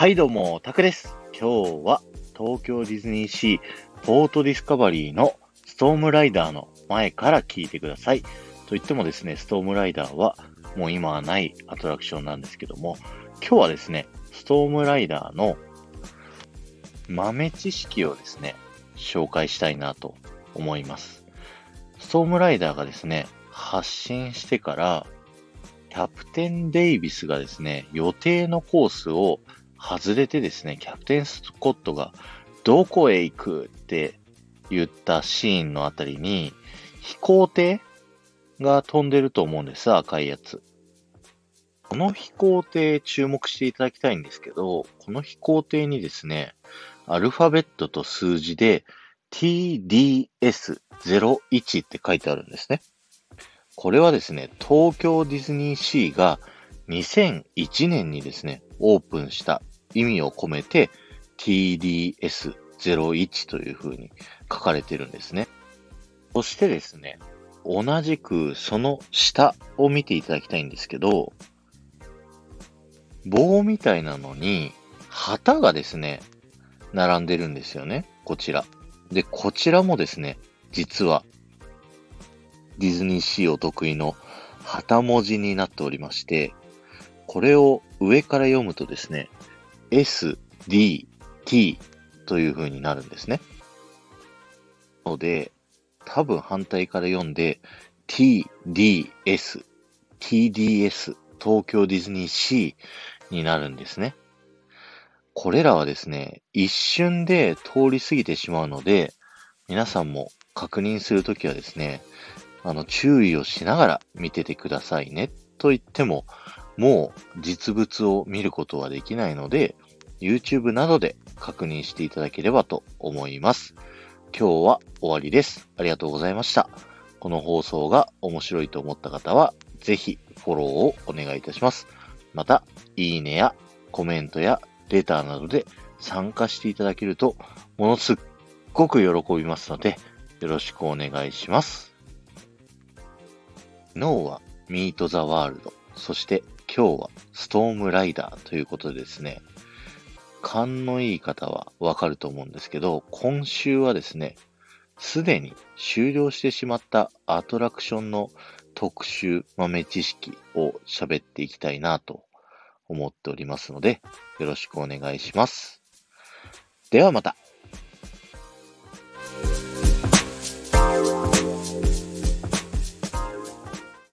はいどうも、タクです。今日は東京ディズニーシーポートディスカバリーのストームライダーの前から聞いてください。と言ってもですね、ストームライダーはもう今はないアトラクションなんですけども、今日はですね、ストームライダーの豆知識をですね、紹介したいなと思います。ストームライダーがですね、発信してから、キャプテン・デイビスがですね、予定のコースを外れてですね、キャプテン・スコットがどこへ行くって言ったシーンのあたりに、飛行艇が飛んでると思うんです、赤いやつ。この飛行艇注目していただきたいんですけど、この飛行艇にですね、アルファベットと数字で TDS01 って書いてあるんですね。これはですね、東京ディズニーシーが2001年にですね、オープンした意味を込めて TDS01 という風に書かれてるんですね。そしてですね、同じくその下を見ていただきたいんですけど、棒みたいなのに旗がですね、並んでるんですよね。こちら。で、こちらもですね、実はディズニーシーお得意の旗文字になっておりまして、これを上から読むとですね、S, D, T という風になるんですね。ので、多分反対から読んで、T, D, S, TDS、東京ディズニーシーになるんですね。これらはですね、一瞬で通り過ぎてしまうので、皆さんも確認するときはですね、あの、注意をしながら見ててくださいね。と言っても、もう実物を見ることはできないので、YouTube などで確認していただければと思います。今日は終わりです。ありがとうございました。この放送が面白いと思った方は、ぜひフォローをお願いいたします。また、いいねやコメントやレターなどで参加していただけると、ものすっごく喜びますので、よろしくお願いします。昨日はミートザワールド、そして今日はストームライダーということでですね、勘のいい方はわかると思うんですけど、今週はですね、すでに終了してしまったアトラクションの特集豆知識を喋っていきたいなと思っておりますので、よろしくお願いします。ではまた。